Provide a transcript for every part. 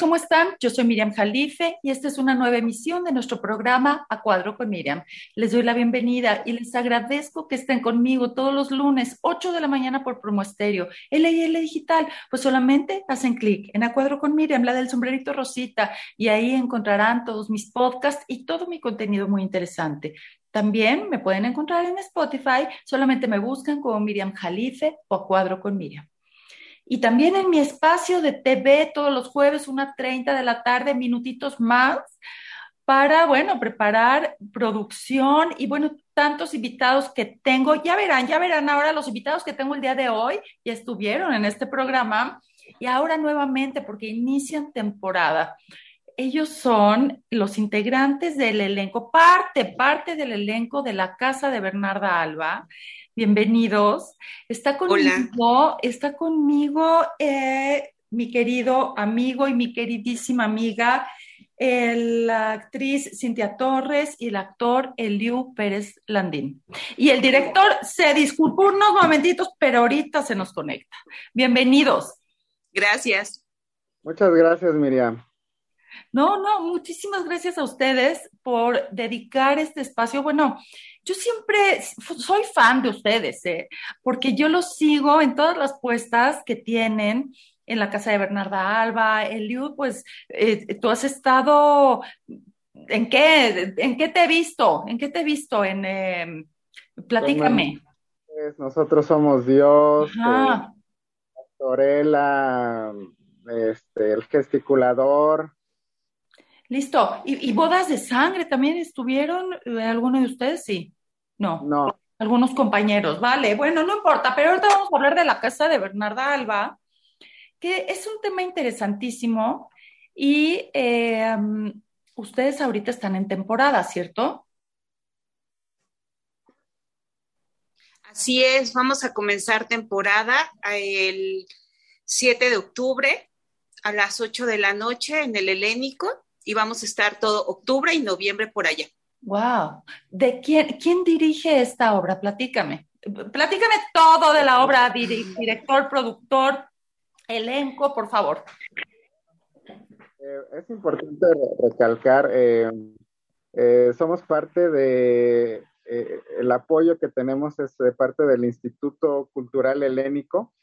¿cómo están? Yo soy Miriam Jalife y esta es una nueva emisión de nuestro programa A Cuadro con Miriam. Les doy la bienvenida y les agradezco que estén conmigo todos los lunes, 8 de la mañana por Promo Estéreo, LIL Digital. Pues solamente hacen clic en A Cuadro con Miriam, la del sombrerito rosita, y ahí encontrarán todos mis podcasts y todo mi contenido muy interesante. También me pueden encontrar en Spotify, solamente me buscan como Miriam Jalife o A Cuadro con Miriam. Y también en mi espacio de TV todos los jueves, una 30 de la tarde, minutitos más, para, bueno, preparar producción y, bueno, tantos invitados que tengo. Ya verán, ya verán ahora los invitados que tengo el día de hoy, ya estuvieron en este programa y ahora nuevamente porque inician temporada. Ellos son los integrantes del elenco, parte, parte del elenco de la Casa de Bernarda Alba bienvenidos. Está conmigo, está conmigo eh, mi querido amigo y mi queridísima amiga, la actriz Cintia Torres y el actor Eliu Pérez Landín. Y el director se disculpó unos momentitos, pero ahorita se nos conecta. Bienvenidos. Gracias. Muchas gracias, Miriam. No, no, muchísimas gracias a ustedes por dedicar este espacio. Bueno, yo siempre soy fan de ustedes, ¿eh? porque yo los sigo en todas las puestas que tienen en la casa de Bernarda Alba, Eliud, pues eh, tú has estado, ¿en qué, ¿en qué te he visto? ¿En qué te he visto? En, em, platícame. Pues, nosotros somos Dios, eh, Torela, este, el gesticulador, Listo. ¿Y, bodas de sangre también estuvieron eh, alguno de ustedes? Sí. No. No. Algunos compañeros. Vale, bueno, no importa, pero ahorita vamos a hablar de la casa de Bernarda Alba, que es un tema interesantísimo y eh, ustedes ahorita están en temporada, ¿cierto? Así es, vamos a comenzar temporada el 7 de octubre a las 8 de la noche en el Helénico y vamos a estar todo octubre y noviembre por allá. Wow. ¿De quién, quién dirige esta obra? Platícame. Platícame todo de la obra, director, productor, elenco, por favor. Eh, es importante recalcar, eh, eh, somos parte de, el apoyo que tenemos es de parte del Instituto Cultural Helénico,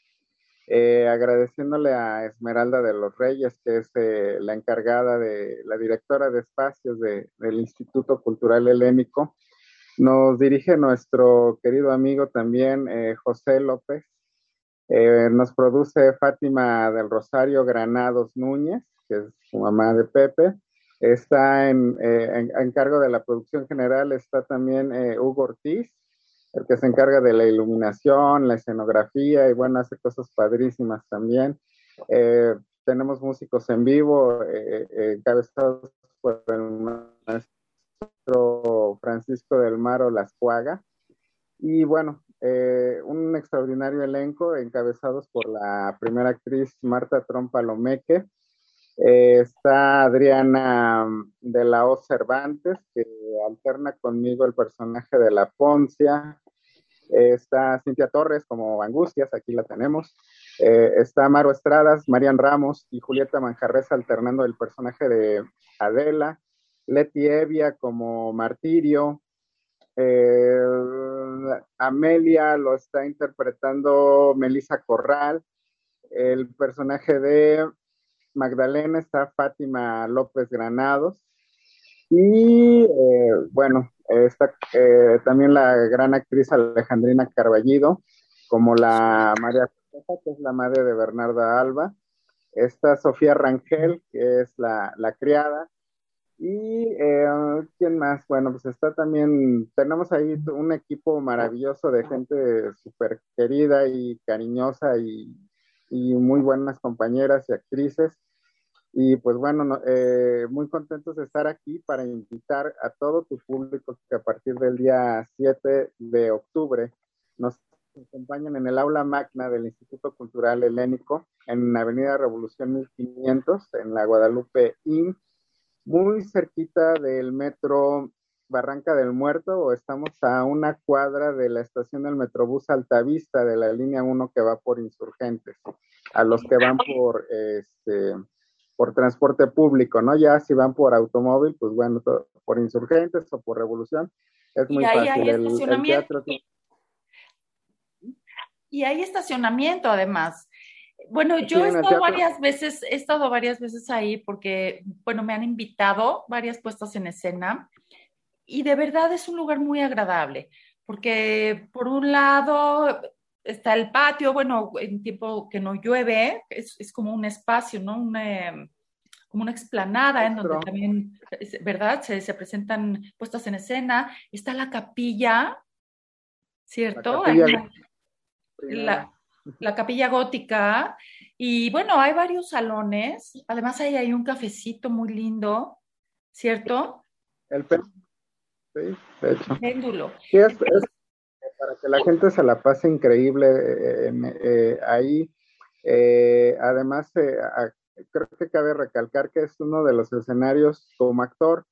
eh, agradeciéndole a Esmeralda de los Reyes, que es eh, la encargada de la directora de espacios del Instituto Cultural Helénico. Nos dirige nuestro querido amigo también, eh, José López. nos produce Fátima del Rosario Granados Núñez, que es su mamá de Pepe. Está en, en cargo de la producción general, está también Hugo Ortiz, el que se encarga de la iluminación, la escenografía y bueno, hace cosas padrísimas también. Eh, tenemos músicos en vivo, eh, eh, encabezados por el maestro Francisco del Maro Lascuaga. Y bueno, un extraordinario elenco encabezados por la primera actriz Marta Trompa Lomeque. está Adriana de la O Cervantes, que alterna conmigo el personaje de la Poncia, está Cintia Torres como Angustias, aquí la tenemos. Eh, está Maro Estradas, Marian Ramos y Julieta Manjarres alternando el personaje de Adela. Leti Evia como Martirio. Eh, Amelia lo está interpretando Melissa Corral. El personaje de Magdalena está Fátima López Granados. Y eh, bueno, está eh, también la gran actriz Alejandrina Carballido, como la María que es la madre de Bernarda Alba. Está Sofía Rangel, que es la, criada. Y eh, quién más, bueno, pues está también, tenemos ahí un equipo maravilloso de gente súper querida y cariñosa y, y muy buenas compañeras y actrices. Y pues bueno, eh, muy contentos de estar aquí para invitar a todo tu público que a partir del día 7 de octubre nos acompañan en el aula magna del Instituto Cultural Helénico en Avenida Revolución 1500 en la Guadalupe Inn, muy cerquita del metro Barranca del Muerto. O estamos a una cuadra de la estación del Metrobús Altavista de la línea 1 que va por Insurgentes, a los que van por este por transporte público, ¿no? Ya si van por automóvil, pues bueno, por insurgentes o por revolución, es muy fácil. el, teatro... Y hay estacionamiento además. Bueno, yo he estado varias veces, he estado varias veces ahí porque, bueno, me han invitado varias puestas en escena y de verdad es un lugar muy agradable porque por un lado está el patio, bueno, en tiempo que no llueve, es, es como un espacio, ¿no? Una, como una explanada en donde también, ¿verdad? Se, se, presentan puestas en escena. Está la capilla, ¿cierto? La, la, capilla gótica. Y bueno, hay varios salones. Además, ahí hay un cafecito muy lindo, ¿cierto? El péndulo. Sí, de hecho. Péndulo. Sí, es, para que la gente se la pase increíble eh, eh, ahí. Eh, además, creo que cabe recalcar que es uno de los escenarios como actor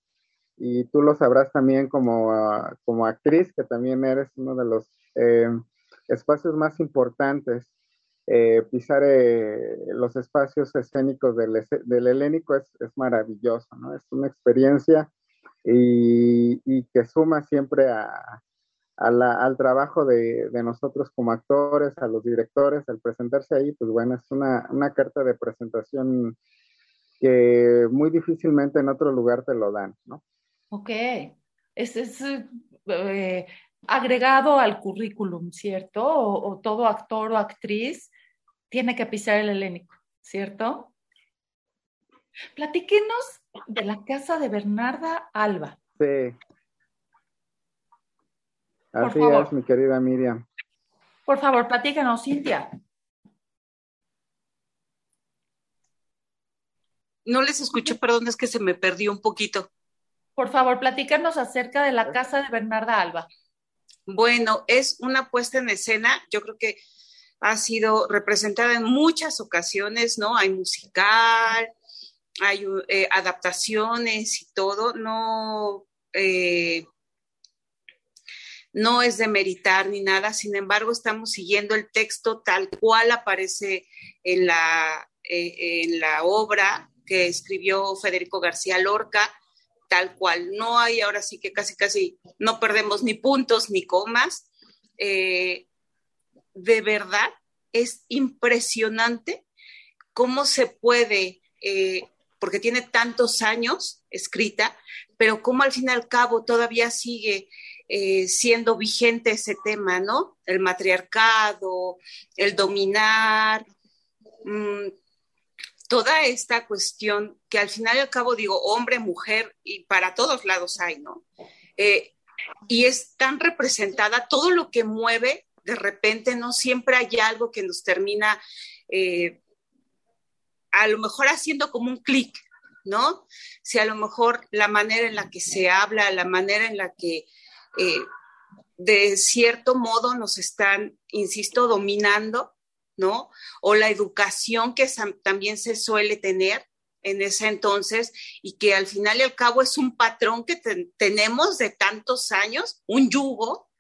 y tú lo sabrás también como, ah, como actriz, que también eres uno de los espacios más importantes. pisar los espacios escénicos del, del helénico es, es, maravilloso, ¿no? Es una experiencia y, y que suma siempre a, al trabajo de, nosotros como actores, a los directores, al presentarse ahí, pues bueno, es una, carta de presentación que muy difícilmente en otro lugar te lo dan, ¿no? Ok, es, es eh, agregado al currículum, ¿cierto? O, todo actor o actriz tiene que pisar el helénico, ¿cierto? Platíquenos de la casa de Bernarda Alba. Sí. Así es, mi querida Miriam. Por favor, platícanos, Cintia. No les escuché, perdón, es que se me perdió un poquito. Por favor, platícanos acerca de la casa de Bernarda Alba. Bueno, es una puesta en escena, yo creo que ha sido representada en muchas ocasiones, ¿no? Hay musical, hay eh, adaptaciones y todo, no, eh, no es de meritar ni nada, sin embargo, estamos siguiendo el texto tal cual aparece en la, eh, en la obra que escribió Federico García Lorca, tal cual. No hay, ahora sí que casi, casi no perdemos ni puntos ni comas. Eh, de verdad, es impresionante cómo se puede, eh, porque tiene tantos años escrita, pero cómo al fin y al cabo todavía sigue eh, siendo vigente ese tema, ¿no? El matriarcado, el dominar, mm, toda esta cuestión que al final y al cabo digo hombre, mujer y para todos lados hay, ¿no? Eh, y es tan representada, todo lo que mueve, de repente no siempre hay algo que nos termina eh, a lo mejor haciendo como un clic, ¿no? Si a lo mejor la manera en la que se habla, la manera en la que eh, de cierto modo nos están, insisto, dominando, ¿no? O la educación que también se suele tener en ese entonces y que al final y al cabo es un patrón que tenemos de tantos años, un yugo,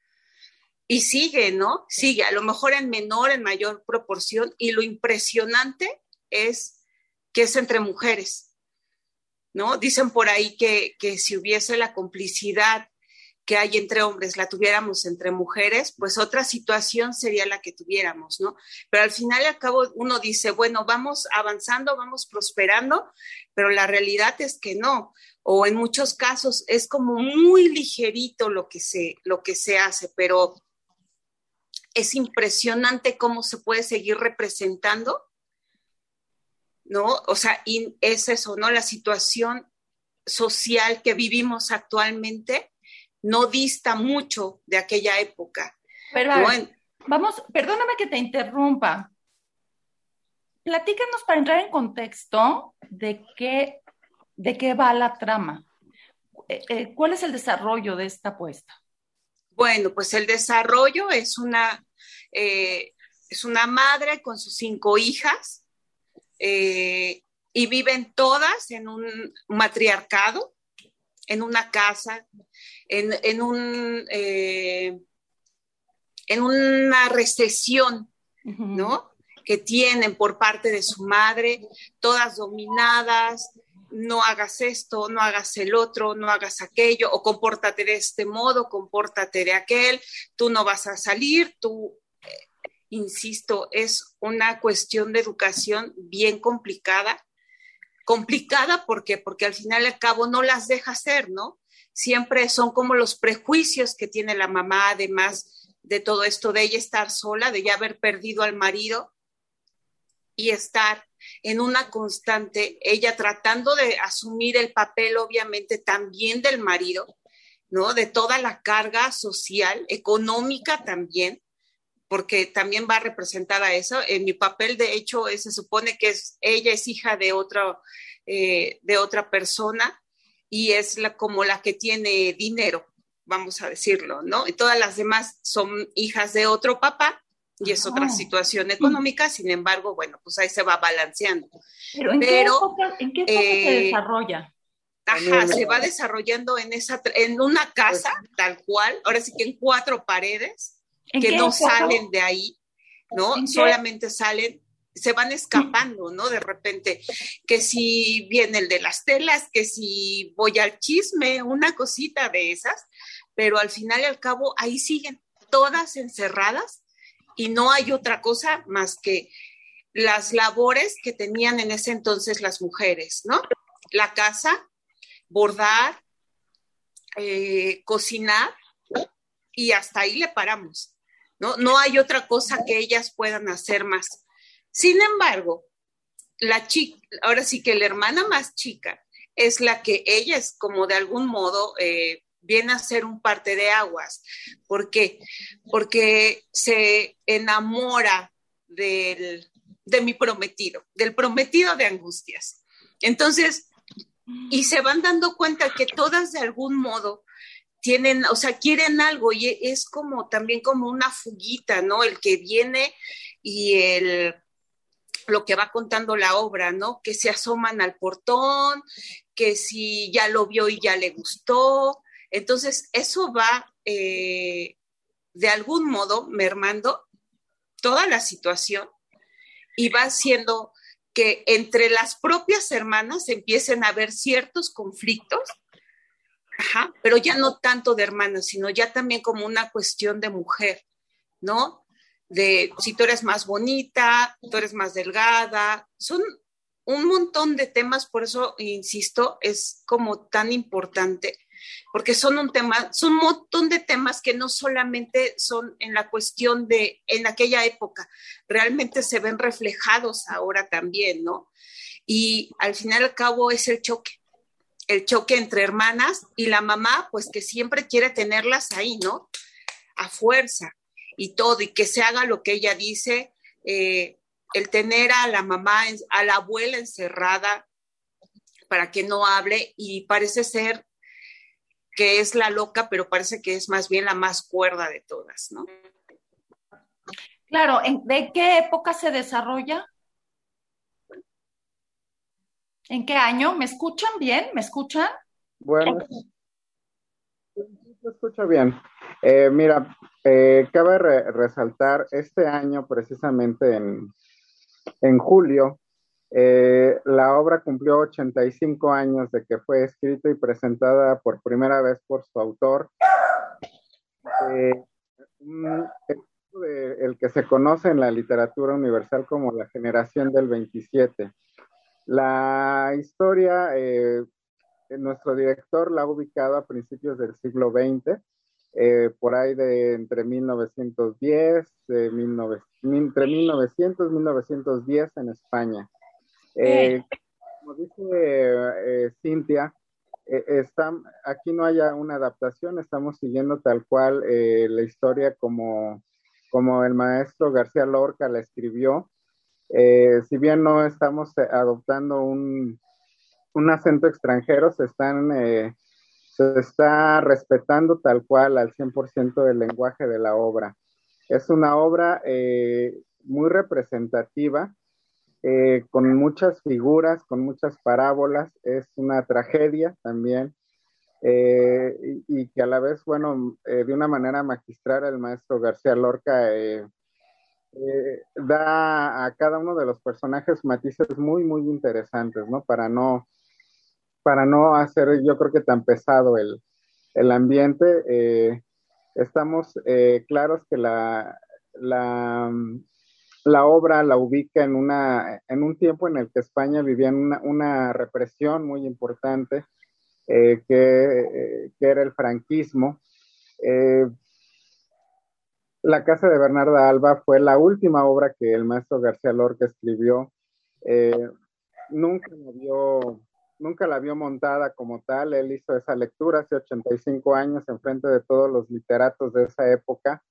y sigue, ¿no? Sigue, a lo mejor en menor, en mayor proporción, y lo impresionante es que es entre mujeres, ¿no? Dicen por ahí que, que si hubiese la complicidad que hay entre hombres la tuviéramos entre mujeres, pues otra situación sería la que tuviéramos, ¿no? Pero al final y al cabo uno dice, bueno, vamos avanzando, vamos prosperando, pero la realidad es que no, o en muchos casos es como muy ligerito lo que se, lo que se hace, pero es impresionante cómo se puede seguir representando, ¿no? O sea, es eso, ¿no? La situación social que vivimos actualmente no dista mucho de aquella época. Pero vamos, perdóname que te interrumpa. Platícanos para entrar en contexto de qué, de qué va la trama. Eh, eh, ¿Cuál es el desarrollo de esta apuesta? Bueno, pues el desarrollo es una, eh, es una madre con sus cinco hijas y viven todas en un matriarcado, en una casa en, un, eh, en una recesión, ¿no? que tienen por parte de su madre, todas dominadas, no hagas esto, no hagas el otro, no hagas aquello, o compórtate de este modo, compórtate de aquel, tú no vas a salir, tú, eh, insisto, es una cuestión de educación bien complicada. Complicada porque, porque al final y al cabo no las deja hacer, ¿no? Siempre son como los prejuicios que tiene la mamá, además de todo esto, de ella estar sola, de ya haber perdido al marido y estar en una constante, ella tratando de asumir el papel obviamente también del marido, ¿no? De toda la carga social, económica también, porque también va representada eso. En mi papel, de hecho, se supone que es, ella es hija de, eh, de otra persona y es la, como la que tiene dinero, vamos a decirlo, ¿no? Y todas las demás son hijas de otro papá y es otra situación económica, sin embargo, bueno, pues ahí se va balanceando. Pero ¿en qué época, se eh, desarrolla? Ajá, se va desarrollando en esa en una casa tal cual, ahora sí que en cuatro paredes que no salen de ahí, ¿no? Solamente salen se van escapando, ¿no? De repente, que si viene el de las telas, que si voy al chisme, una cosita de esas, pero al final y al cabo ahí siguen todas encerradas y no hay otra cosa más que las labores que tenían en ese entonces las mujeres, ¿no? La casa, bordar, eh, cocinar y hasta ahí le paramos, ¿no? No hay otra cosa que ellas puedan hacer más. Sin embargo, la chica, ahora sí que la hermana más chica es la que ella es como de algún modo eh, viene a ser un parte de aguas. ¿Por qué? Porque se enamora del, de mi prometido, del prometido de angustias. Entonces, y se van dando cuenta que todas de algún modo tienen, o sea, quieren algo y es como también como una fuguita, ¿no? El que viene y el lo que va contando la obra, ¿no? Que se asoman al portón, que si ya lo vio y ya le gustó, entonces, eso va eh, de algún modo mermando toda la situación y va haciendo que entre las propias hermanas empiecen a haber ciertos conflictos, pero ya no tanto de hermanas, sino ya también como una cuestión de mujer, ¿no? De si tú eres más bonita, tú eres más delgada, son un montón de temas, por eso, insisto, es como tan importante porque son un tema, son un montón de temas que no solamente son en la cuestión de en aquella época, realmente se ven reflejados ahora también, ¿no? Y al final al cabo es el choque, el choque entre hermanas y la mamá, pues que siempre quiere tenerlas ahí, ¿no? A fuerza y todo, y que se haga lo que ella dice, eh, el tener a la mamá, a la abuela encerrada para que no hable y parece ser que es la loca, pero parece que es más bien la más cuerda de todas, ¿no? Claro, ¿de qué época se desarrolla? ¿En qué año? ¿Me escuchan bien? ¿Me escuchan? Bueno, se escucha bien. Eh, mira, eh, cabe resaltar este año, precisamente en, en julio, eh, la obra cumplió 85 años de que fue escrita y presentada por primera vez por su autor. Eh, el que se conoce en la literatura universal como la generación del 27. La historia, nuestro director la ha ubicado a principios del siglo XX, por ahí de entre 1910, entre 1900 y 1910 en España. Eh, como dice eh, Cintia, eh, aquí no haya una adaptación, estamos siguiendo tal cual la historia como, como el maestro García Lorca la escribió. si bien no estamos adoptando un, un acento extranjero, se están se está respetando tal cual al 100% del lenguaje de la obra. Es una obra muy representativa eh, con muchas figuras, con muchas parábolas, es una tragedia también, eh, y, que a la vez, bueno, eh, de una manera magistral el maestro García Lorca eh, da a cada uno de los personajes matices muy, muy interesantes, ¿no? Para no, para no hacer, yo creo que tan pesado el, el ambiente. Eh, estamos eh, claros que la, la, obra la ubica en, una, en un tiempo en el que España vivía en una, una represión muy importante, que, que, era el franquismo. La casa de Bernarda Alba fue la última obra que el maestro García Lorca escribió. Eh, nunca, la vio, nunca la vio montada como tal. Él hizo esa lectura hace 85 años en frente de todos los literatos de esa época.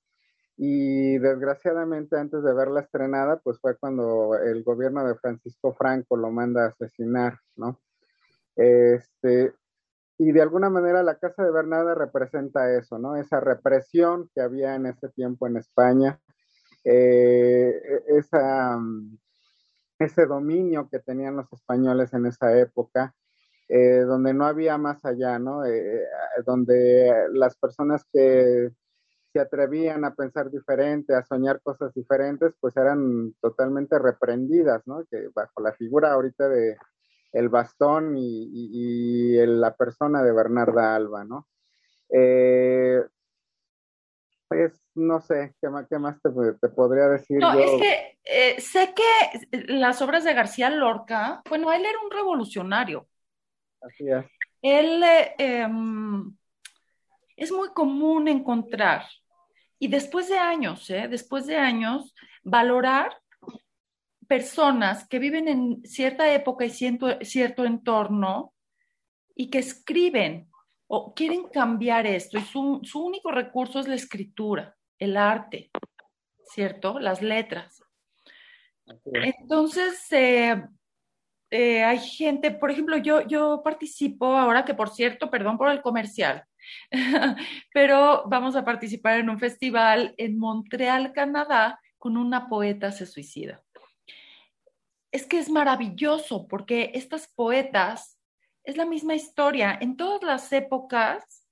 Y desgraciadamente antes de verla estrenada, pues fue cuando el gobierno de Francisco Franco lo manda a asesinar, ¿no? Este, y de alguna manera la Casa de Bernarda representa eso, ¿no? Esa represión que había en ese tiempo en España, eh, esa, ese dominio que tenían los españoles en esa época, eh, donde no había más allá, ¿no? Eh, donde las personas que se atrevían a pensar diferente, a soñar cosas diferentes, pues eran totalmente reprendidas, ¿no? Que bajo la figura ahorita de, el bastón y, la persona de Bernarda Alba, ¿no? Eh, pues no sé, ¿qué más, qué más te, podría decir? No, es que eh, sé que las obras de García Lorca, bueno, él era un revolucionario. Así es. Él eh, em, es muy común encontrar, y después de años, después de años, valorar personas que viven en cierta época y cierto, cierto entorno y que escriben o quieren cambiar esto y su, único recurso es la escritura, el arte, ¿cierto? Las letras. Entonces, eh, eh, hay gente, por ejemplo, yo, yo participo ahora, que por cierto, perdón por el comercial, pero vamos a participar en un festival en Montreal, Canadá, con una poeta se suicida es que es maravilloso porque estas poetas es la misma historia. En todas las épocas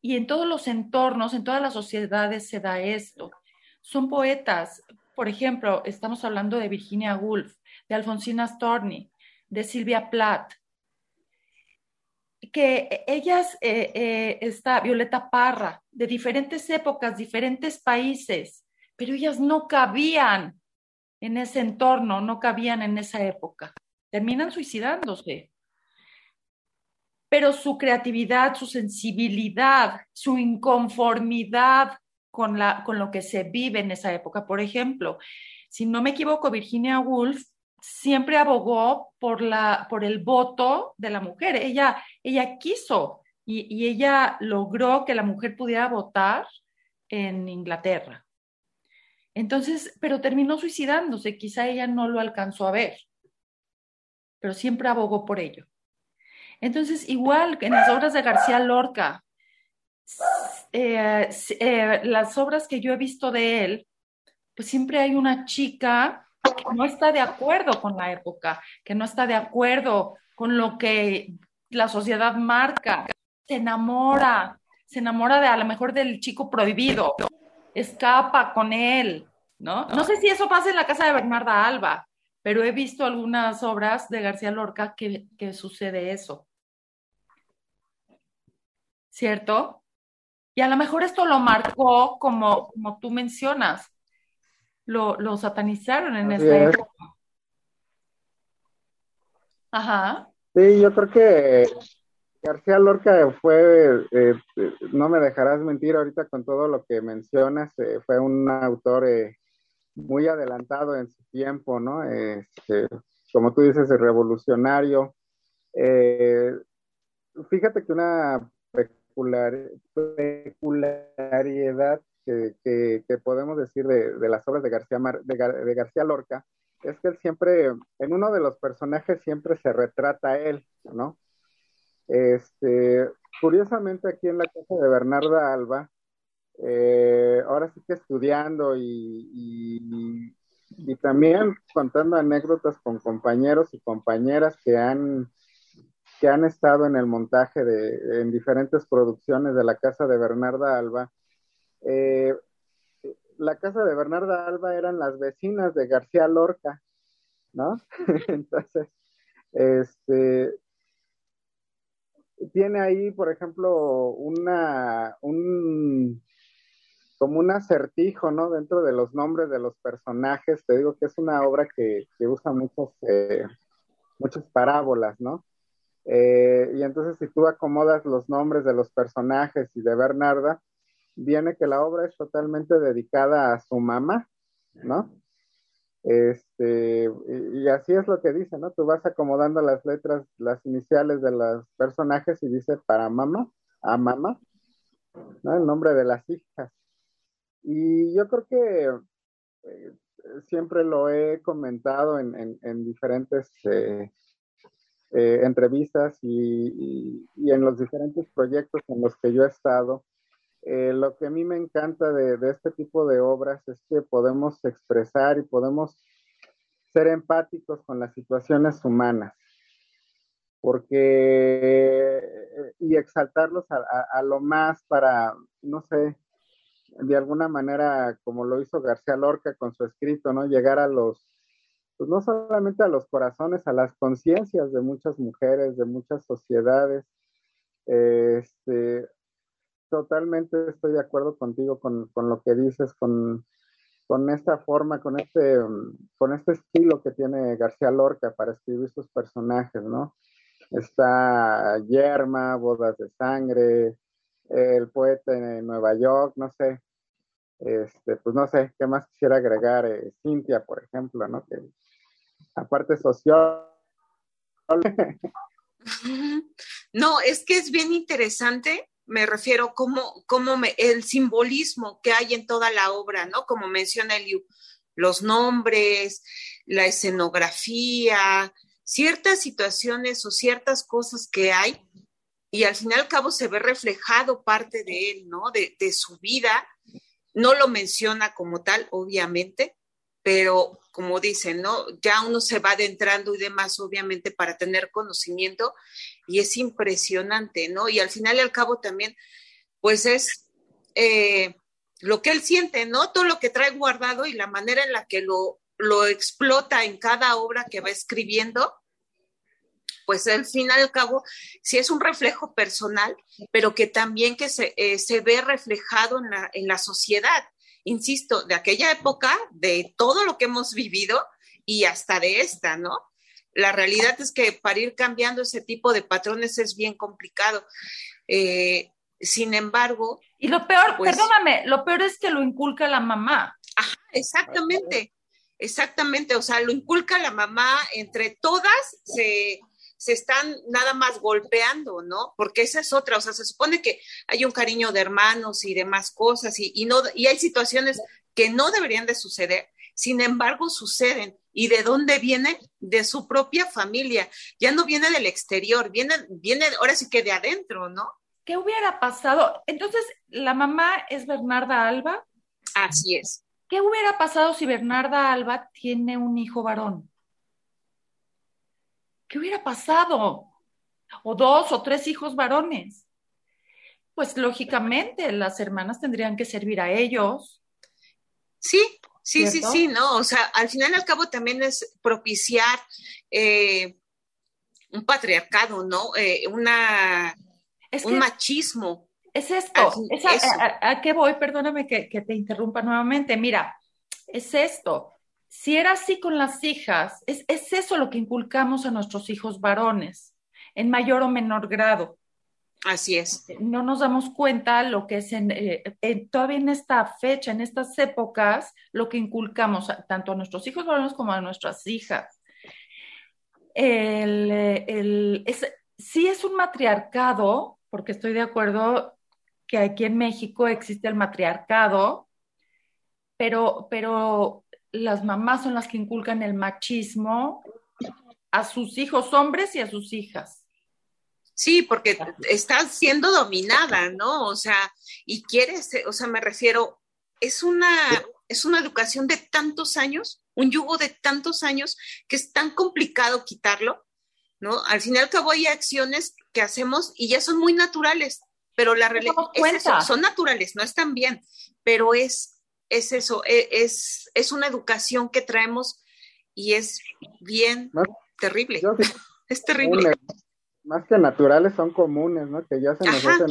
y en todos los entornos, en todas las sociedades se da esto. Son poetas, por ejemplo, estamos hablando de Virginia Woolf, de Alfonsina Storni, de Silvia Plath, que ellas, eh, eh, está Violeta Parra, de diferentes épocas, diferentes países, pero ellas no cabían en ese entorno, no cabían en esa época. Terminan suicidándose. Pero su creatividad, su sensibilidad, su inconformidad con, la, con lo que se vive en esa época. Por ejemplo, si no me equivoco, Virginia Woolf siempre abogó por, la, por el voto de la mujer. Ella, ella quiso y, y ella logró que la mujer pudiera votar en Inglaterra. Entonces, pero terminó suicidándose, quizá ella no lo alcanzó a ver, pero siempre abogó por ello. Entonces, igual que en las obras de García Lorca, eh, eh, las obras que yo he visto de él, pues siempre hay una chica que no está de acuerdo con la época, que no está de acuerdo con lo que la sociedad marca, se enamora, se enamora de a lo mejor del chico prohibido, escapa con él, ¿no? No sé si eso pasa en la casa de Bernarda Alba, pero he visto algunas obras de García Lorca que, sucede eso. ¿Cierto? Y a lo mejor esto lo marcó como, como tú mencionas. Lo, lo satanizaron en esa época. Ajá. Sí, yo creo que García Lorca fue, eh, no me dejarás mentir ahorita con todo lo que mencionas, eh, fue un autor eh, muy adelantado en su tiempo, ¿no? Este, como tú dices, el revolucionario. fíjate que una peculiaridad que, podemos decir de, las obras de García, de García Lorca es que él siempre, en uno de los personajes siempre se retrata él, ¿no? Este, curiosamente aquí en la casa de Bernarda Alba, eh, ahora sí que estudiando y, y, también contando anécdotas con compañeros y compañeras que han, que han estado en el montaje de, en diferentes producciones de la casa de Bernarda Alba, eh, la casa de Bernarda Alba eran las vecinas de García Lorca, ¿no? Entonces, este, tiene ahí, por ejemplo, una, un, como un acertijo, ¿no? Dentro de los nombres de los personajes, te digo que es una obra que, usa muchos, eh, muchas parábolas, ¿no? Eh, y entonces si tú acomodas los nombres de los personajes y de Bernarda, viene que la obra es totalmente dedicada a su mamá, ¿no? Este, y, así es lo que dice, ¿no? Tú vas acomodando las letras, las iniciales de los personajes y dice para mamá, a mamá, ¿no? El nombre de las hijas. Y yo creo que eh, siempre lo he comentado en, diferentes eh, eh, entrevistas y, en los diferentes proyectos en los que yo he estado. Lo que a mí me encanta de, este tipo de obras es que podemos expresar y podemos ser empáticos con las situaciones humanas, porque y exaltarlos a, a, lo más para, no sé, de alguna manera, como lo hizo García Lorca con su escrito, ¿no? Llegar a los, pues no solamente a los corazones, a las conciencias de muchas mujeres, de muchas sociedades. Este, totalmente estoy de acuerdo contigo con, con lo que dices, con, con esta forma, con este, con este estilo que tiene García Lorca para escribir sus personajes, ¿no? Está Yerma, Bodas de Sangre, el poeta en Nueva York, no sé. Este, pues no sé, ¿qué más quisiera agregar? Eh, Cintia, por ejemplo, ¿no? Aparte social. No, es que es bien interesante, me refiero como, como el simbolismo que hay en toda la obra, ¿no? Como menciona Eliu, los nombres, la escenografía, ciertas situaciones o ciertas cosas que hay y al fin y al cabo se ve reflejado parte de él, ¿no? De, su vida. No lo menciona como tal, obviamente, pero como dicen, ¿no? Ya uno se va adentrando y demás, obviamente, para tener conocimiento y es impresionante, ¿no? Y al final y al cabo también, pues es eh, lo que él siente, ¿no? Todo lo que trae guardado y la manera en la que lo, lo explota en cada obra que va escribiendo, pues al fin y al cabo sí es un reflejo personal, pero que también que se, eh, se ve reflejado en la, en la sociedad, insisto, de aquella época, de todo lo que hemos vivido y hasta de esta, ¿no? La realidad es que para ir cambiando ese tipo de patrones es bien complicado. Eh, sin embargo. Y lo peor, pues perdóname, lo peor es que lo inculca la mamá. Ajá, exactamente, exactamente. O sea, lo inculca la mamá, entre todas se, se están nada más golpeando, ¿no? Porque esa es otra, o sea, se supone que hay un cariño de hermanos y demás cosas y, no, y hay situaciones que no deberían de suceder, sin embargo suceden. ¿Y de dónde viene? De su propia familia. Ya no viene del exterior, viene, viene ahora sí que de adentro, ¿no? ¿Qué hubiera pasado? Entonces, ¿la mamá es Bernarda Alba? Así es. ¿Qué hubiera pasado si Bernarda Alba tiene un hijo varón? ¿qué hubiera pasado? O dos o tres hijos varones. Pues lógicamente las hermanas tendrían que servir a ellos. Sí, sí, sí, sí, ¿no? O sea, al final y al cabo también es propiciar eh, un patriarcado, ¿no? Eh, una, un machismo. Es esto, a, qué voy? Perdóname que, que te interrumpa nuevamente. Mira, es esto si era así con las hijas, es, eso lo que inculcamos a nuestros hijos varones, en mayor o menor grado. Así es. No nos damos cuenta lo que es en, eh, todavía en esta fecha, en estas épocas, lo que inculcamos tanto a nuestros hijos como a nuestras hijas. El, sí es un matriarcado, porque estoy de acuerdo que aquí en México existe el matriarcado, pero, pero las mamás son las que inculcan el machismo a sus hijos hombres y a sus hijas. Sí, porque estás siendo dominada, ¿no? O sea, y quieres, o sea, me refiero, es una, es una educación de tantos años, un yugo de tantos años, que es tan complicado quitarlo, ¿no? Al final y al cabo hay acciones que hacemos y ya son muy naturales, pero la realidad es eso, son naturales, no están bien, pero es es eso, e, es, es una educación que traemos y es bien terrible. es terrible. Más que naturales son comunes, ¿no? Que ya se nos hacen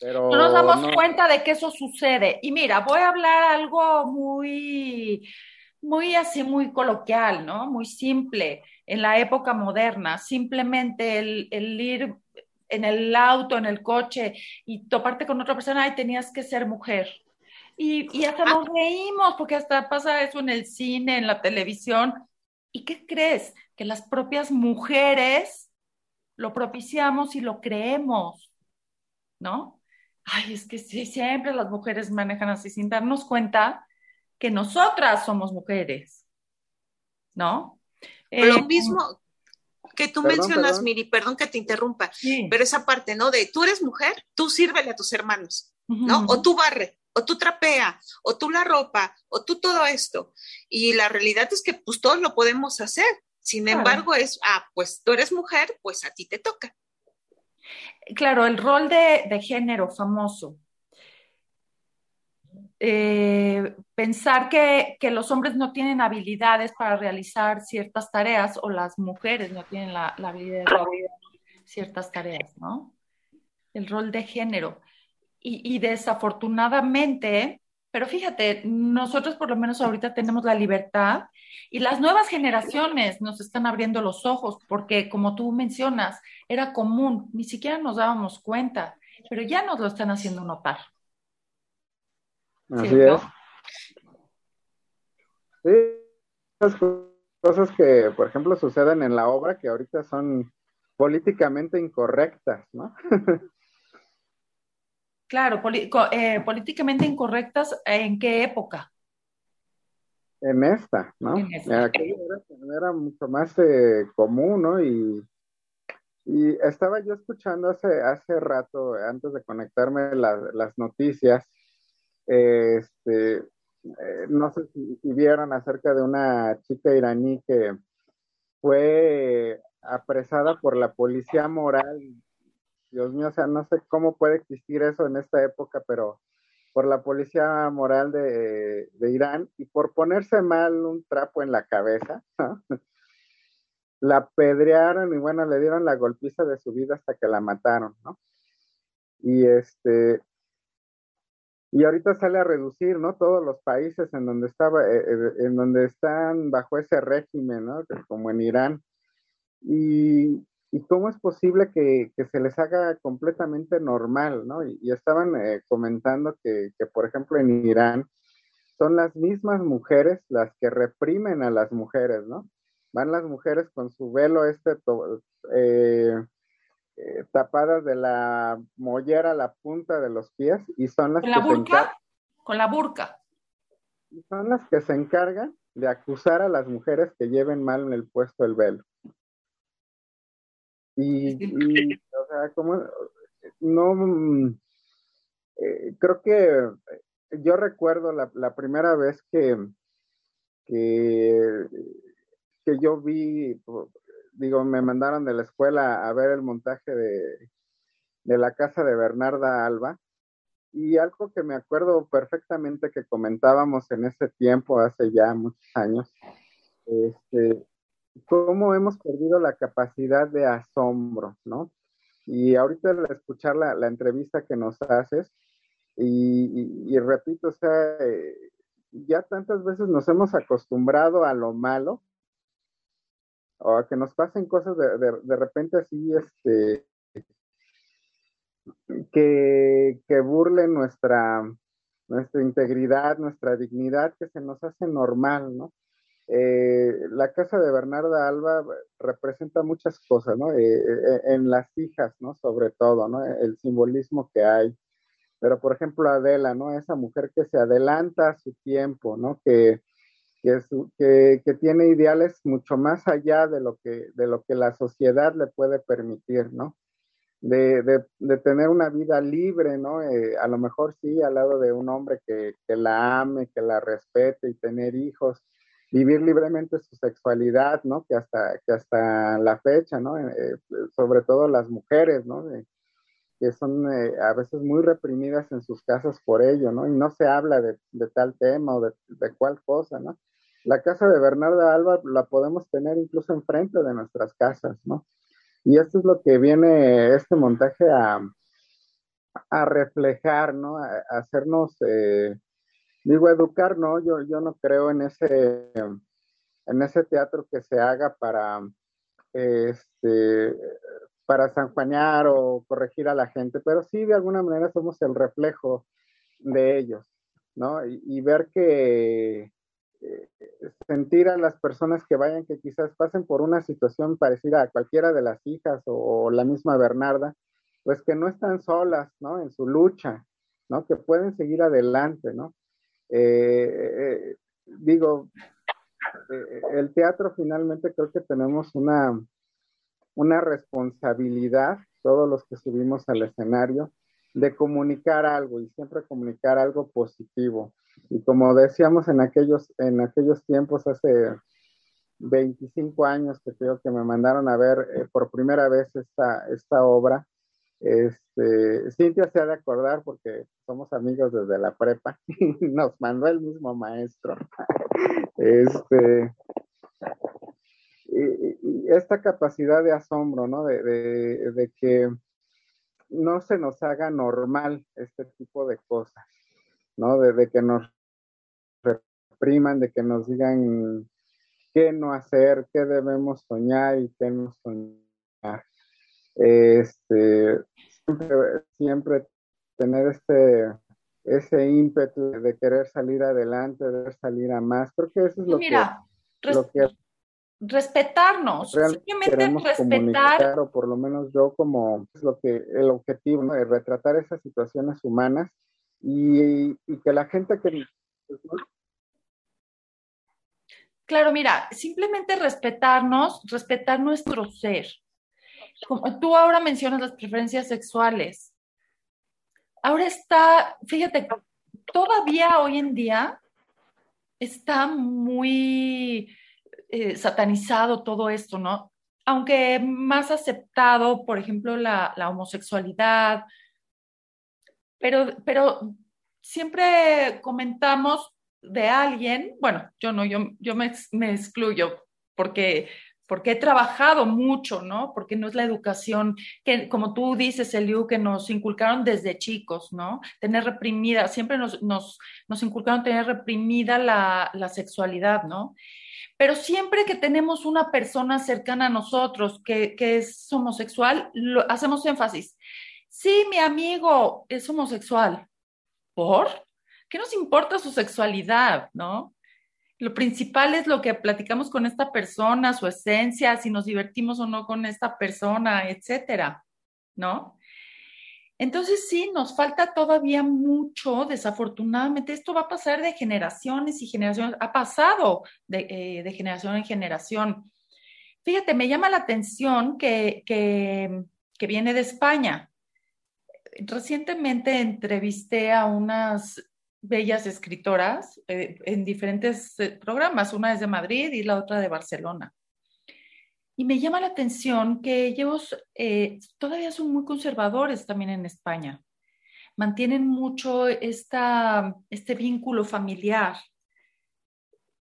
pero no nos damos cuenta de que eso sucede. Y mira, voy a hablar algo muy, muy así, muy coloquial, ¿no? Muy simple. En la época moderna, simplemente el, el ir en el auto, en el coche y toparte con otra persona, y tenías que ser mujer. Y, y hasta nos reímos, porque hasta pasa eso en el cine, en la televisión. ¿Y qué crees? Que las propias mujeres lo propiciamos y lo creemos, ¿no? Ay, es que sí, siempre las mujeres manejan así sin darnos cuenta que nosotras somos mujeres, ¿no? Lo eh, mismo, que tú mencionas, Miri, perdón que te interrumpa, pero esa parte, ¿no? De tú eres mujer, tú sírvele a tus hermanos, ¿no? O tú barre, o tú trapea, o tú la ropa, o tú todo esto. Y la realidad es que pues todos lo podemos hacer. Sin embargo, es, ah, pues tú eres mujer, pues a ti te toca. Claro, el rol de, de género famoso eh, pensar que, los hombres no tienen habilidades para realizar ciertas tareas o las mujeres no tienen la, habilidad de realizar ciertas tareas, ¿no? El rol de género. Y, desafortunadamente, pero fíjate, nosotros por lo menos ahorita tenemos la libertad y las nuevas generaciones nos están abriendo los ojos porque, como tú mencionas, era común, ni siquiera nos dábamos cuenta, pero ya nos lo están haciendo notar. Así es. Sí, cosas que, por ejemplo, suceden en la obra que ahorita son políticamente incorrectas, ¿no? claro, eh, políticamente incorrectas, ¿en qué época? En esta, ¿no? En esta. era, mucho más eh, común, ¿no? Y, y, estaba yo escuchando hace, hace rato, antes de conectarme, las noticias este, eh, no sé si, vieron acerca de una chica iraní que fue apresada por la policía moral. Dios mío, o sea, no sé cómo puede existir eso en esta época, pero por la policía moral de, Irán y por ponerse mal un trapo en la cabeza, la apedrearon y bueno, le dieron la golpiza de su vida hasta que la mataron, ¿no? Y este, y ahorita sale a reducir, ¿no? Todos los países en donde estaba, eh, eh, en donde están bajo ese régimen, ¿no? Como en Irán. Y, y cómo es posible que, que, se les haga completamente normal, ¿no? Y, estaban eh, comentando que, que, por ejemplo, en Irán son las mismas mujeres las que reprimen a las mujeres, ¿no? Van las mujeres con su velo este eh, eh, tapadas de la mollera a la punta de los pies y son las ¿Con la burka? Con la burka. Son las que se encargan de acusar a las mujeres que lleven mal en el puesto el velo. Y, o sea, como no, mm, eh, creo que yo recuerdo la, la primera vez que, que, que yo vi digo, me mandaron de la escuela a ver el montaje de, la casa de Bernarda Alba. Y algo que me acuerdo perfectamente que comentábamos en ese tiempo, hace ya muchos años, este, cómo hemos perdido la capacidad de asombro, ¿no? Y ahorita al escuchar la, entrevista que nos haces, y, repito, o sea, eh, ya tantas veces nos hemos acostumbrado a lo malo o a que nos pasen cosas de, de, repente así, este, que, que burlen nuestra, nuestra integridad, nuestra dignidad, que se nos hace normal, ¿no? Eh, la casa de Bernarda Alba representa muchas cosas, ¿no? Eh, eh, en las hijas, ¿no? Sobre todo, ¿no? El simbolismo que hay. Pero, por ejemplo, Adela, ¿no? Esa mujer que se adelanta a su tiempo, ¿no? Que, que, tiene ideales mucho más allá de lo que, de lo que la sociedad le puede permitir, ¿no? De, de, tener una vida libre, ¿no? Eh, a lo mejor sí, al lado de un hombre que, que, la ame, que la respete y tener hijos, vivir libremente su sexualidad, ¿no? Que hasta, que hasta la fecha, ¿no? Eh, sobre todo las mujeres, ¿no? que son eh, a veces muy reprimidas en sus casas por ello, ¿no? Y no se habla de, tal tema o de, de, cual cosa, ¿no? La casa de Bernarda Alba la podemos tener incluso enfrente de nuestras casas, ¿no? Y esto es lo que viene este montaje a, a reflejar, ¿no? A, hacernos, eh, digo, educar, ¿no? Yo, yo no creo en ese, en ese teatro que se haga para, este, para sanjuanear o corregir a la gente, pero sí de alguna manera somos el reflejo de ellos, ¿no? Y, ver que eh, sentir a las personas que vayan, que quizás pasen por una situación parecida a cualquiera de las hijas o la misma Bernarda, pues que no están solas, ¿no? En su lucha, ¿no? Que pueden seguir adelante, ¿no? Eh, eh, digo, eh, el teatro finalmente creo que tenemos una, una responsabilidad, todos los que subimos al escenario, de comunicar algo y siempre comunicar algo positivo. Y como decíamos en aquellos, en aquellos tiempos, hace 25 años que creo que me mandaron a ver por primera vez esta, esta obra, este, Cintia se ha de acordar porque somos amigos desde la prepa nos mandó el mismo maestro. Este, y, esta capacidad de asombro, ¿no? De, de, que no se nos haga normal este tipo de cosas, ¿no? De, que nos repriman, de que nos digan qué no hacer, qué debemos soñar y qué no soñar. Este, siempre, tener este, ese ímpetu de querer salir adelante, de salir a más. Creo que eso es lo que... respetarnos, simplemente respetar. O por lo menos yo como es lo que el objetivo, ¿no? de retratar esas situaciones humanas y, y que la gente que... Claro, mira, simplemente respetarnos, respetar nuestro ser, tú ahora mencionas las preferencias sexuales. Ahora está, fíjate, todavía hoy en día está muy eh, satanizado todo esto, ¿no? Aunque más aceptado, por ejemplo, la, homosexualidad, pero, pero siempre comentamos de alguien, bueno, yo no, yo, yo me, me excluyo, porque porque he trabajado mucho, ¿no? Porque no es la educación que, como tú dices, Eliu, que nos inculcaron desde chicos, ¿no? Tener reprimida, siempre nos, nos, nos inculcaron tener reprimida la, la, sexualidad, ¿no? Pero siempre que tenemos una persona cercana a nosotros que, que es homosexual, hacemos énfasis. Sí, mi amigo es homosexual. ¿Por? ¿Qué nos importa su sexualidad, no? Lo principal es lo que platicamos con esta persona, su esencia, si nos divertimos o no con esta persona, etcétera, ¿no? Entonces sí, nos falta todavía mucho, desafortunadamente, esto va a pasar de generaciones y generaciones, ha pasado de, eh, generación en generación. Fíjate, me llama la atención que, que viene de España. Recientemente entrevisté a unas bellas escritoras eh, en diferentes eh, programas, una es de Madrid y la otra de Barcelona. Y me llama la atención que ellos eh, todavía son muy conservadores también en España. Mantienen mucho esta, este vínculo familiar.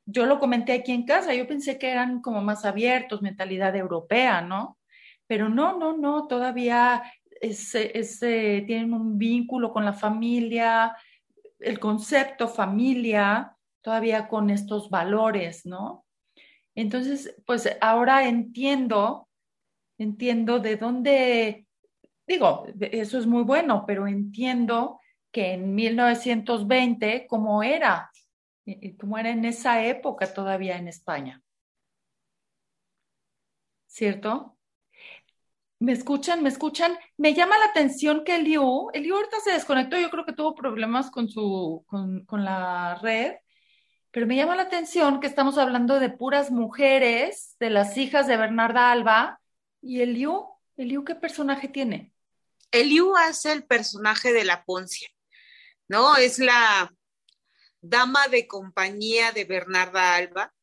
Yo lo comenté aquí en casa, yo pensé que eran como más abiertos, mentalidad europea, ¿no? Pero no, no, no, todavía tienen un vínculo con la familia, el concepto familia todavía con estos valores, ¿no? Entonces, pues ahora entiendo, entiendo de dónde, digo, eso es muy bueno, pero entiendo que en 1920, cómo era, cómo era en esa época todavía en España. ¿Cierto? ¿Me escuchan? ¿Me escuchan? Me llama la atención que Eliu, Eliu ahorita se desconectó, yo creo que tuvo problemas con su, con, con la red, pero me llama la atención que estamos hablando de puras mujeres, de las hijas de Bernarda Alba, y Eliu, Eliu, ¿qué personaje tiene? Eliu hace el personaje de la Poncia, ¿no? Es la dama de compañía de Bernarda Alba,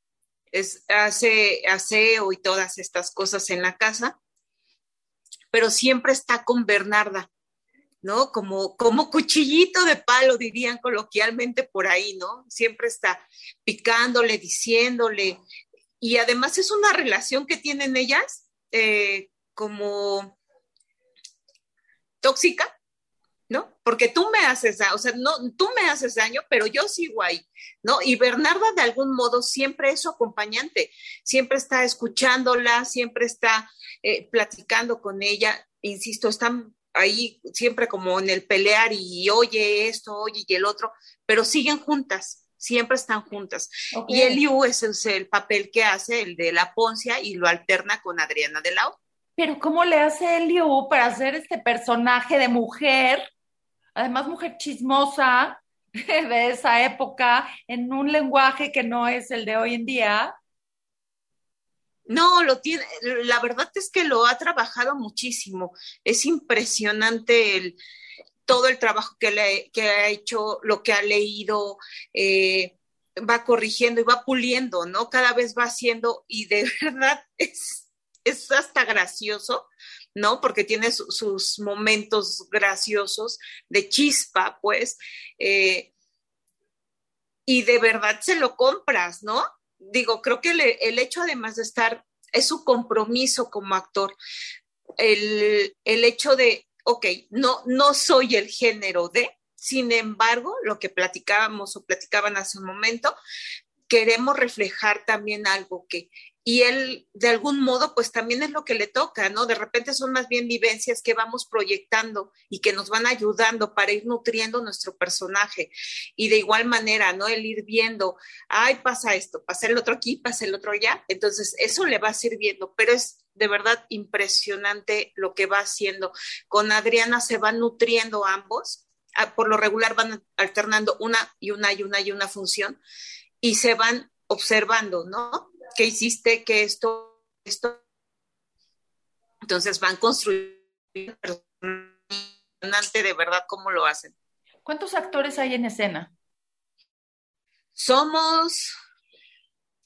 es, hace aseo y todas estas cosas en la casa pero siempre está con Bernarda, ¿no? Como, como cuchillito de palo, dirían coloquialmente por ahí, ¿no? Siempre está picándole, diciéndole. Y además es una relación que tienen ellas eh, como tóxica, ¿no? Porque tú me haces daño, o sea, no, tú me haces daño, pero yo sigo ahí, ¿no? Y Bernarda de algún modo siempre es su acompañante, siempre está escuchándola, siempre está eh, platicando con ella, insisto, están ahí siempre como en el pelear y oye esto, oye y el otro, pero siguen juntas, siempre están juntas. Y Eliu es el, el, papel que hace, el de la Poncia, y lo alterna con Adriana de Lau. Pero ¿cómo le hace Eliu para hacer este personaje de mujer, además mujer chismosa de esa época, en un lenguaje que no es el de hoy en día? No, lo tiene, la verdad es que lo ha trabajado muchísimo. Es impresionante el, todo el trabajo que, le, que ha hecho, lo que ha leído, eh, va corrigiendo y va puliendo, ¿no? Cada vez va haciendo y de verdad es, es hasta gracioso, ¿no? Porque tiene sus momentos graciosos de chispa, pues, eh, y de verdad se lo compras, ¿no? digo, creo que el hecho además de estar, es su compromiso como actor, el, el hecho de, ok, no, no soy el género de, sin embargo, lo que platicábamos o platicaban hace un momento, queremos reflejar también algo que y él de algún modo pues también es lo que le toca, ¿no? De repente son más bien vivencias que vamos proyectando y que nos van ayudando para ir nutriendo nuestro personaje y de igual manera, ¿no? El ir viendo, ay, pasa esto, pasa el otro aquí, pasa el otro allá, entonces eso le va sirviendo, pero es de verdad impresionante lo que va haciendo. Con Adriana se van nutriendo ambos, ah, por lo regular van alternando una y una y una y una función y se van observando, ¿no? ¿Qué hiciste? ¿Qué esto? Esto. Entonces van construyendo de verdad cómo lo hacen. ¿Cuántos actores hay en escena? Somos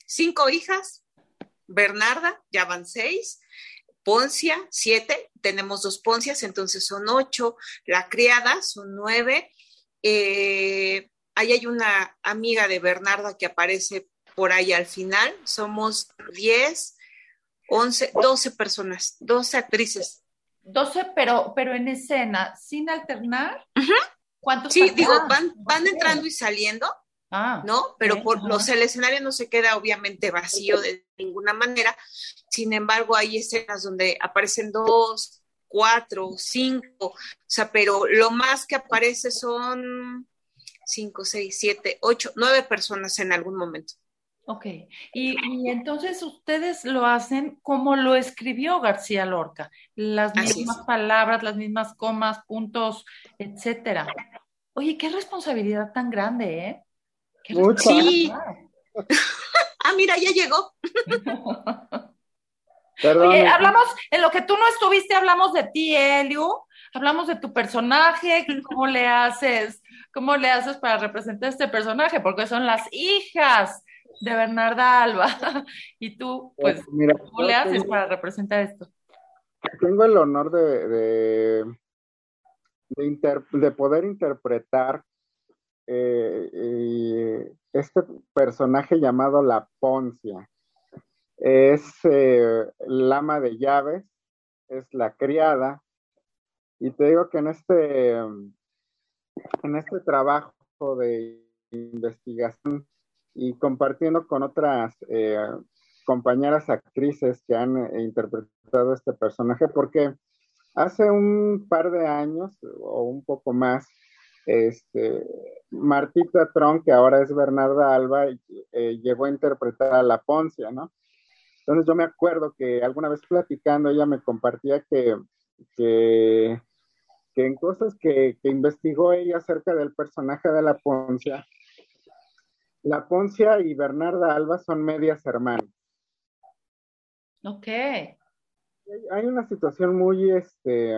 cinco hijas, Bernarda, ya van seis, Poncia, siete, tenemos dos Poncias, entonces son ocho, la criada son nueve, eh, ahí hay una amiga de Bernarda que aparece por ahí al final. Somos 10, 11, 12 personas, 12 actrices. 12, pero, pero en escena, sin alternar. ¿Cuántos? Sí, digo, van, van entrando y saliendo. Ah, ¿no? Pero por los, el escenario no se queda obviamente vacío de ninguna manera. Sin embargo, hay escenas donde aparecen dos, cuatro, cinco, o sea, pero lo más que aparece son cinco, seis, siete, ocho, nueve personas en algún momento. Ok, y, entonces ustedes lo hacen como lo escribió García Lorca, las mismas palabras, las mismas comas, puntos, etcétera. Oye, qué responsabilidad tan grande, ¿eh? sí. ah, mira, ya llegó. Oye, hablamos, en lo que tú no estuviste, hablamos de ti, Eliu, hablamos de tu personaje, cómo le haces, cómo le haces para representar este personaje, porque son las hijas de Bernarda Alba. y tú, pues, ¿cómo le haces para representar esto? Tengo el honor de, de, poder interpretar eh, este personaje llamado La Poncia. Es eh, el ama de llaves, es la criada, y te digo que en este, en este trabajo de investigación y compartiendo con otras eh, compañeras actrices que han eh, interpretado este personaje, porque hace un par de años o un poco más, este, Martita Tron, que ahora es Bernarda Alba, eh, llegó a interpretar a La Poncia, ¿no? Entonces yo me acuerdo que alguna vez platicando ella me compartía que, que, en cosas que, que investigó ella acerca del personaje de La Poncia, la Poncia y Bernarda Alba son medias hermanas. Ok. Hay una situación muy, este,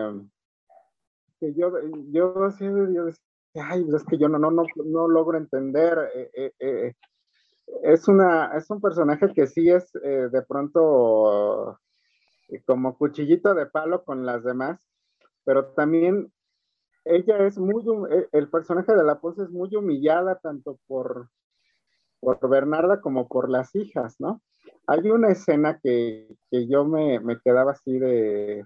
que yo, yo, yo, ay, es que yo no, no, no, logro entender. Eh, eh, eh, es, una, es un personaje que sí es de pronto como cuchillito de palo con las demás, pero también ella es muy, el personaje de la Ponce es muy humillada tanto por, por Bernarda como por las hijas, ¿no? Hay una escena que, yo me, quedaba así de,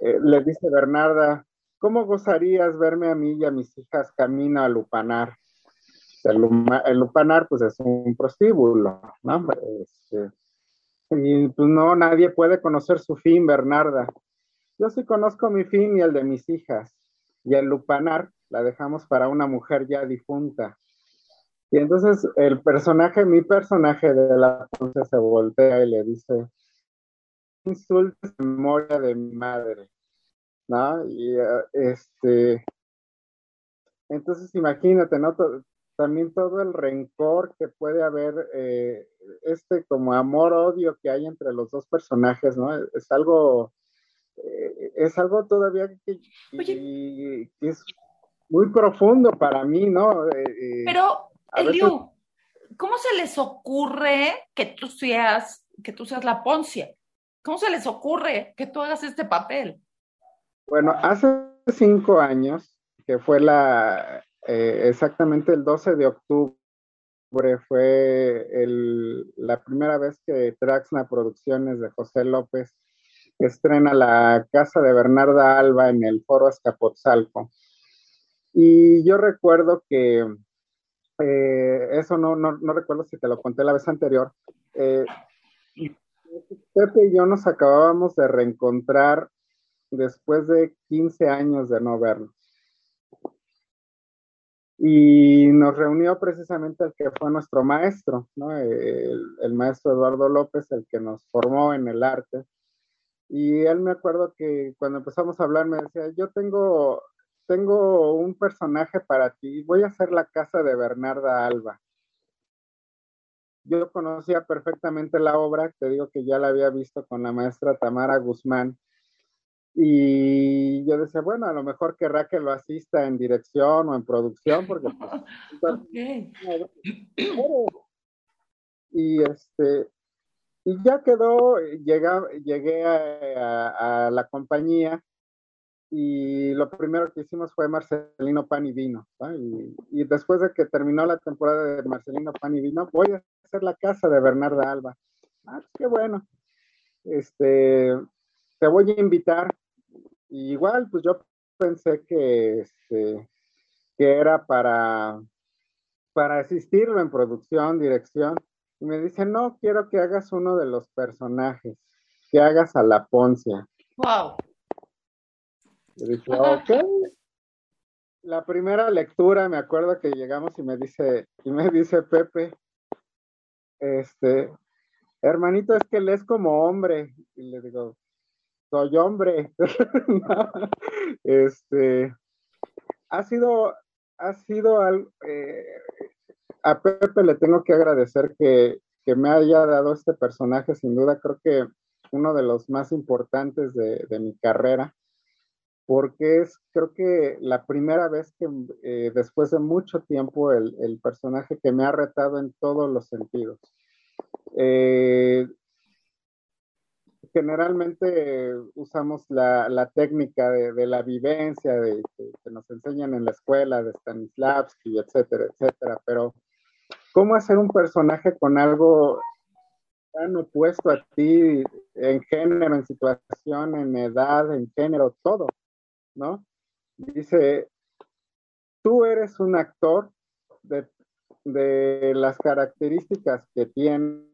eh, le dice Bernarda, ¿cómo gozarías verme a mí y a mis hijas camino a Lupanar? El, Lupanar, pues es un prostíbulo, ¿no? Este, y pues no, nadie puede conocer su fin, Bernarda. Yo sí conozco mi fin y el de mis hijas. Y el Lupanar la dejamos para una mujer ya difunta. Y entonces el personaje, mi personaje de la Ponce se voltea y le dice, insultes memoria de mi madre, ¿no? Y eh, este, entonces imagínate, ¿no? También todo el rencor que puede haber, eh, este como amor-odio que hay entre los dos personajes, ¿no? Es algo, eh, es algo todavía que, que, es muy profundo para mí, ¿no? Pero Eliu, ¿cómo se les ocurre que tú seas, que tú seas la Poncia? ¿Cómo se les ocurre que tú hagas este papel? Bueno, hace cinco años, que fue la eh, exactamente el 12 de octubre, fue la primera vez que Traxna Producciones de José López estrena la casa de Bernarda Alba en el Foro Azcapotzalco. Y yo recuerdo que eh, eso no, no, no, recuerdo si te lo conté la vez anterior. Eh, Pepe y yo nos acabábamos de reencontrar después de 15 años de no vernos. Y nos reunió precisamente el que fue nuestro maestro, ¿no? el, el, maestro Eduardo López, el que nos formó en el arte. Y él me acuerdo que cuando empezamos a hablar me decía, yo tengo tengo un personaje para ti, voy a hacer la casa de Bernarda Alba. Yo conocía perfectamente la obra, te digo que ya la había visto con la maestra Tamara Guzmán. Y yo decía, bueno, a lo mejor querrá que lo asista en dirección o en producción, porque pues, y este, y ya quedó, llegué a la compañía y lo primero que hicimos fue Marcelino Pan y Vino. Y, después de que terminó la temporada de Marcelino Pan y Vino, voy a hacer la casa de Bernarda Alba. Ah, pues qué bueno. Este, te voy a invitar. igual, pues yo pensé que, este, que era para, para asistirlo en producción, dirección. Y me dice, no, quiero que hagas uno de los personajes, que hagas a la Poncia. Wow. La primera lectura, me acuerdo que llegamos y me dice, y me dice Pepe, este, hermanito, es que él es como hombre. Y le digo, soy hombre. este, ha sido, ha sido algo, eh, a Pepe le tengo que agradecer que, que, me haya dado este personaje, sin duda, creo que uno de los más importantes de, de mi carrera porque es creo que la primera vez que eh, después de mucho tiempo el, personaje que me ha retado en todos los sentidos. Eh, generalmente usamos la, técnica de, de, la vivencia de, que nos enseñan en la escuela de Stanislavski, etcétera, etcétera, pero ¿cómo hacer un personaje con algo tan opuesto a ti en género, en situación, en edad, en género, todo? ¿No? Dice, tú eres un actor de, las características que tienes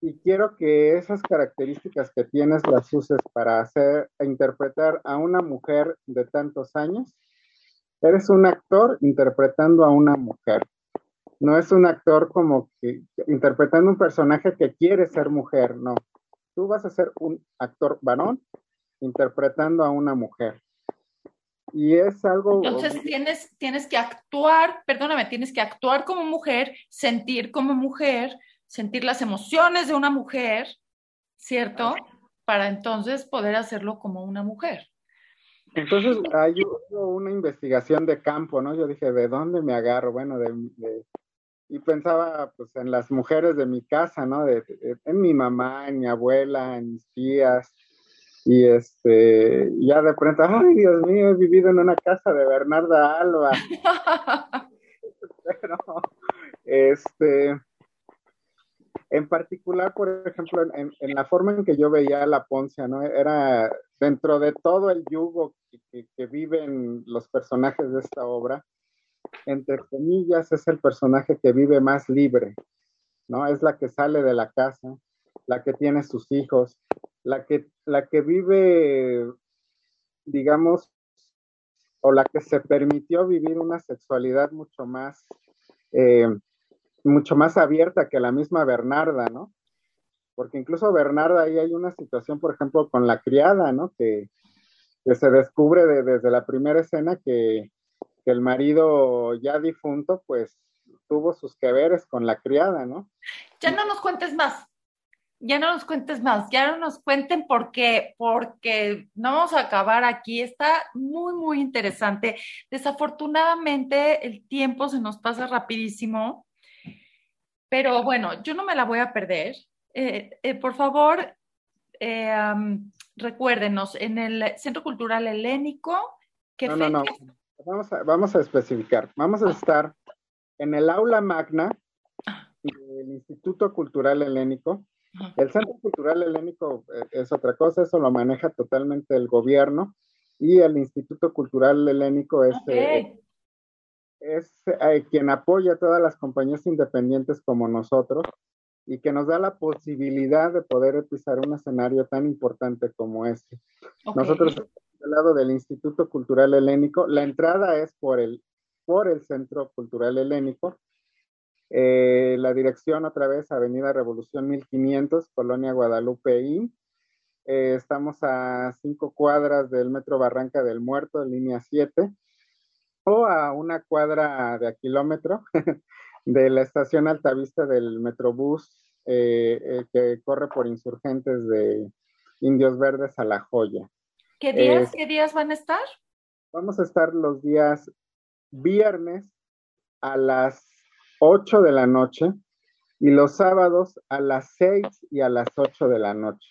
y quiero que esas características que tienes las uses para hacer, interpretar a una mujer de tantos años. Eres un actor interpretando a una mujer. No es un actor como que interpretando un personaje que quiere ser mujer, no. Tú vas a ser un actor varón interpretando a una mujer. Y es algo... Entonces tienes, tienes que actuar, perdóname, tienes que actuar como mujer, sentir como mujer, sentir las emociones de una mujer, ¿cierto? Para entonces poder hacerlo como una mujer. Entonces hay una investigación de campo, ¿no? Yo dije, ¿de dónde me agarro? Bueno, de, y pensaba pues en las mujeres de mi casa, ¿no? De, en mi mamá, en mi abuela, en mis tías, Y este, ya de pronto, ay Dios mío, he vivido en una casa de Bernarda Alba. Pero, este, en particular, por ejemplo, en, la forma en que yo veía a la Poncia, ¿no? Era dentro de todo el yugo que, que, viven los personajes de esta obra, entre comillas, es el personaje que vive más libre, ¿no? Es la que sale de la casa, la que tiene sus hijos, la que, la que vive, digamos, o la que se permitió vivir una sexualidad mucho más eh, mucho más abierta que la misma Bernarda, ¿no? Porque incluso Bernarda ahí hay una situación, por ejemplo, con la criada, ¿no? Que, se descubre desde la primera escena que, el marido ya difunto, pues tuvo sus que veres con la criada, ¿no? Ya no nos cuentes más, ya no nos cuentes más, ya no nos cuenten porque, porque no vamos a acabar aquí. Está muy, muy interesante. Desafortunadamente el tiempo se nos pasa rapidísimo. Pero bueno, yo no me la voy a perder. Eh, eh, por favor, eh, recuérdenos, en el Centro Cultural Helénico, ¿qué no, no, no, vamos a, vamos a especificar. Vamos a ah. estar en el aula magna ah. del Instituto Cultural Helénico. El Centro Cultural Helénico es otra cosa, eso lo maneja totalmente el gobierno y el Instituto Cultural Helénico es es eh, quien apoya a todas las compañías independientes como nosotros y que nos da la posibilidad de poder pisar un escenario tan importante como este. Nosotros, del lado del Instituto Cultural Helénico, la entrada es por el, por el Centro Cultural Helénico. Eh, la dirección otra vez, Avenida Revolución 1500, Colonia Guadalupe I. Eh, estamos a cinco cuadras del Metro Barranca del Muerto, línea 7 a una cuadra de a kilómetro de la estación Altavista del Metrobús eh, que corre por insurgentes de Indios Verdes a La Joya. ¿Qué días, ¿Qué días van a estar? Vamos a estar los días viernes a las 8 de la noche y los sábados a las 6 y a las 8 de la noche.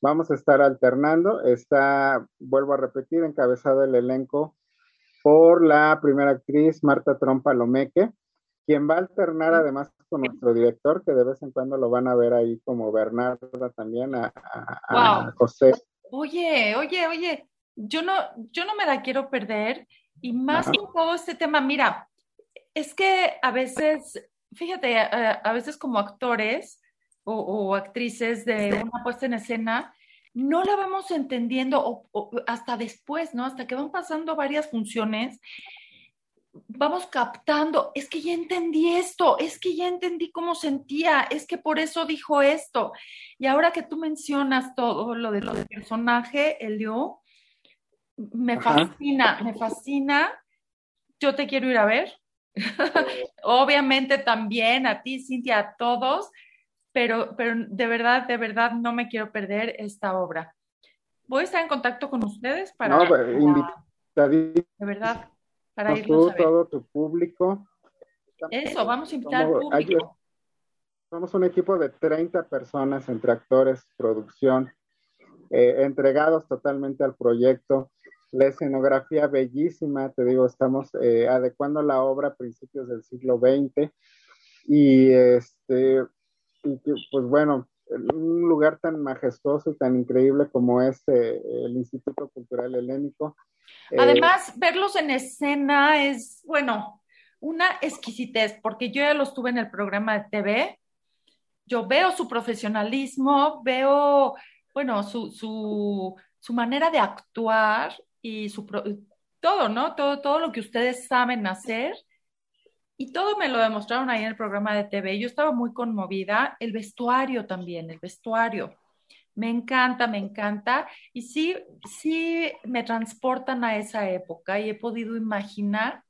Vamos a estar alternando. Está, vuelvo a repetir, encabezado el elenco por la primera actriz Marta Trompa Lomeque, quien va a alternar además con nuestro director, que de vez en cuando lo van a ver ahí como Bernarda también, a, José. Oye, oye, oye, yo no, yo no me la quiero perder y más con todo este tema, mira, es que a veces, fíjate, a, veces como actores o, o, actrices de una puesta en escena, no la vamos entendiendo hasta después, ¿no? Hasta que van pasando varias funciones, vamos captando, es que ya entendí esto, es que ya entendí cómo sentía, es que por eso dijo esto. Y ahora que tú mencionas todo lo de lo del personaje, Elio, me fascina, me fascina. Yo te quiero ir a ver. Obviamente también a ti, Cintia, a todos pero, pero de verdad, de verdad no me quiero perder esta obra. Voy a estar en contacto con ustedes para... No, de verdad, para ir a todo tu público. Eso, vamos a invitar al público. Somos un equipo de 30 personas entre actores, producción, eh, entregados totalmente al proyecto. La escenografía bellísima, te digo, estamos eh, adecuando la obra a principios del siglo XX y este, pues bueno, un lugar tan majestuoso y tan increíble como es eh, el Instituto Cultural Helénico. Eh, Además, verlos en escena es, bueno, una exquisitez, porque yo ya los tuve en el programa de TV, yo veo su profesionalismo, veo, bueno, su, su, su manera de actuar y su todo, ¿no? Todo, todo lo que ustedes saben hacer y todo me lo demostraron ahí en el programa de TV. Yo estaba muy conmovida. El vestuario también, el vestuario. Me encanta, me encanta. Y sí, sí me transportan a esa época y he podido imaginar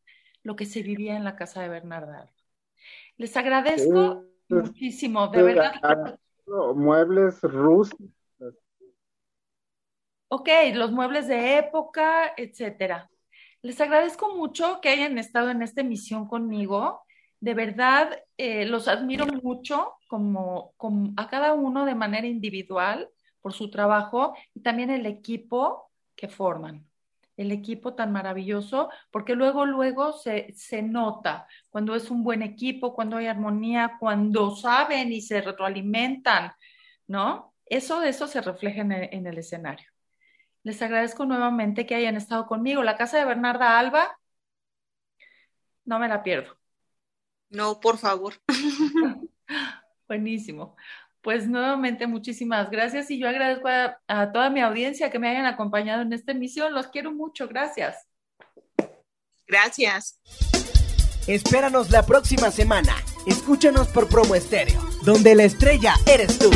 lo que se vivía en la casa de Bernarda. Les agradezco muchísimo, de verdad. Muebles rústicos. Ok, los muebles de época, etcétera. Les agradezco mucho que hayan estado en esta emisión conmigo. De verdad, eh, los admiro mucho como, a cada uno de manera individual por su trabajo y también el equipo que forman el equipo tan maravilloso, porque luego, luego se, se, nota cuando es un buen equipo, cuando hay armonía, cuando saben y se retroalimentan, ¿no? Eso, eso se refleja en el escenario. Les agradezco nuevamente que hayan estado conmigo. La casa de Bernarda Alba, no me la pierdo. No, por favor. Buenísimo. Pues nuevamente muchísimas gracias y yo agradezco a, toda mi audiencia que me hayan acompañado en esta emisión. Los quiero mucho. Gracias. Gracias. Espéranos la próxima semana. Escúchanos por Promo Estéreo, donde la estrella eres tú.